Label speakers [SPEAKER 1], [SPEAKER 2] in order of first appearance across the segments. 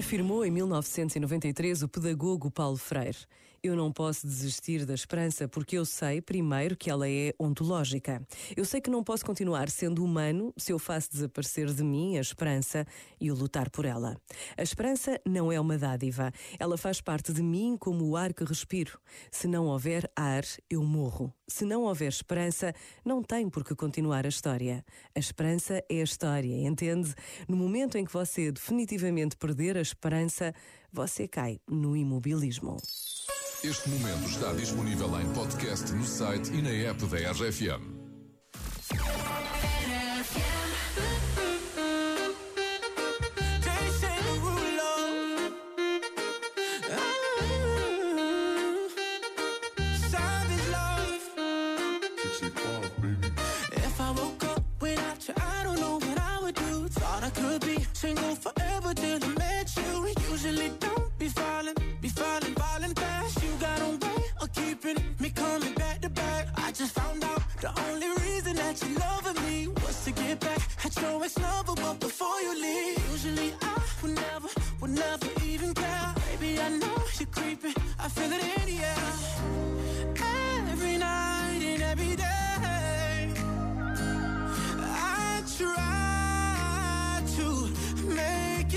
[SPEAKER 1] Afirmou em 1993 o pedagogo Paulo Freire. Eu não posso desistir da esperança porque eu sei, primeiro, que ela é ontológica. Eu sei que não posso continuar sendo humano se eu faço desaparecer de mim a esperança e o lutar por ela. A esperança não é uma dádiva. Ela faz parte de mim como o ar que respiro. Se não houver ar, eu morro. Se não houver esperança, não tem por que continuar a história. A esperança é a história, entende? No momento em que você definitivamente perder a esperança, você cai no imobilismo.
[SPEAKER 2] Este momento está disponível em podcast no site e na app da RFM.
[SPEAKER 3] If I woke up without you, I don't know what I would do. Thought I could be single forever till I met you. Usually don't be falling, be falling, falling fast. You got a way of keeping me coming back to back. I just found out the only reason that you loving me was to get back at your ex lover. But before you leave, usually I would never, would never even care. Baby, I know you're creeping. I feel it in the air.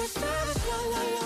[SPEAKER 3] Your savage love, love, love. Your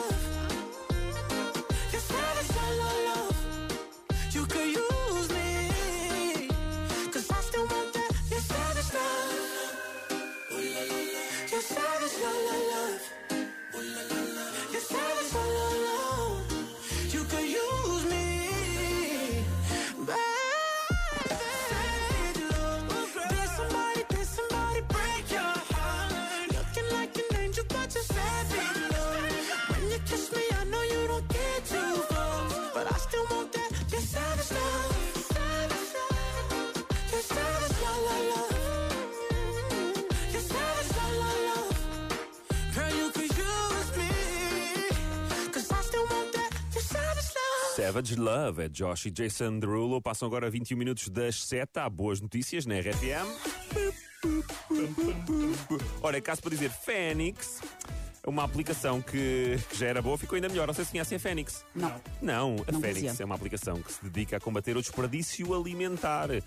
[SPEAKER 3] savage love.
[SPEAKER 4] É Josh e Jason Derulo. Passam agora 21 minutos das 7. Há boas notícias na RFM. Ora, é caso para dizer Fênix. Uma aplicação que, que já era boa, ficou ainda melhor. Não sei se conhecem a Fênix.
[SPEAKER 5] Não.
[SPEAKER 4] Não, a
[SPEAKER 5] Não
[SPEAKER 4] Fênix
[SPEAKER 5] conhecia.
[SPEAKER 4] é uma aplicação que se dedica a combater o desperdício alimentar. Eh,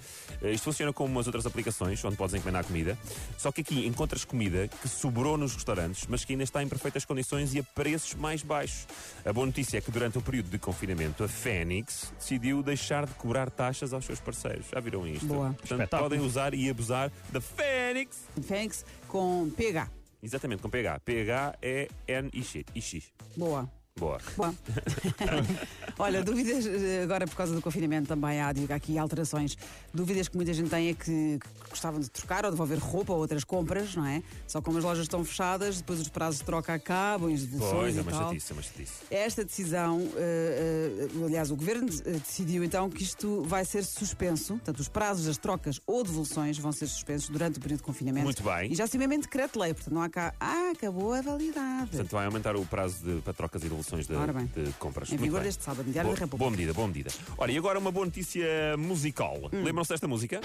[SPEAKER 4] Isto funciona como as outras aplicações, onde podes encomendar comida. Só que aqui encontras comida que sobrou nos restaurantes, mas que ainda está em perfeitas condições e a preços mais baixos. A boa notícia é que durante o período de confinamento, a Fênix decidiu deixar de cobrar taxas aos seus parceiros. Já viram isto?
[SPEAKER 5] Boa.
[SPEAKER 4] Portanto,
[SPEAKER 6] Espetáculo.
[SPEAKER 4] podem usar e abusar da Fênix.
[SPEAKER 5] Fênix com PH.
[SPEAKER 4] Exatamente, com PH. PH é. I-X.
[SPEAKER 5] Boa.
[SPEAKER 4] Boa.
[SPEAKER 5] Boa. Olha, dúvidas, eh, agora por causa do confinamento também há digo, aqui alterações. Dúvidas que muita gente tem é que, que gostavam de trocar ou devolver roupa ou outras compras, não é? Só como as lojas estão fechadas, depois os prazos de troca acabam, as devoluções
[SPEAKER 4] Pois, é uma
[SPEAKER 5] tal.
[SPEAKER 4] chatice, é uma chatice.
[SPEAKER 5] Esta decisão, eh, aliás, o governo eh, decidiu então que isto vai ser suspenso, portanto, os prazos das trocas ou devoluções vão ser suspensos durante o período de confinamento.
[SPEAKER 4] Muito bem.
[SPEAKER 5] E já se mesmo decreto-lei, portanto, não há cá. Ah, acabou a validade.
[SPEAKER 4] Portanto, vai aumentar o prazo de, para trocas e devoluções de,
[SPEAKER 5] Ora bem.
[SPEAKER 4] de compras.
[SPEAKER 5] Em
[SPEAKER 4] Muito
[SPEAKER 5] vigor
[SPEAKER 4] bem.
[SPEAKER 5] deste sábado, Diário
[SPEAKER 4] boa,
[SPEAKER 5] da República.
[SPEAKER 4] Boa medida, boa medida. Olha, e agora uma boa notícia musical.
[SPEAKER 5] Hum.
[SPEAKER 4] Lembram-se desta música?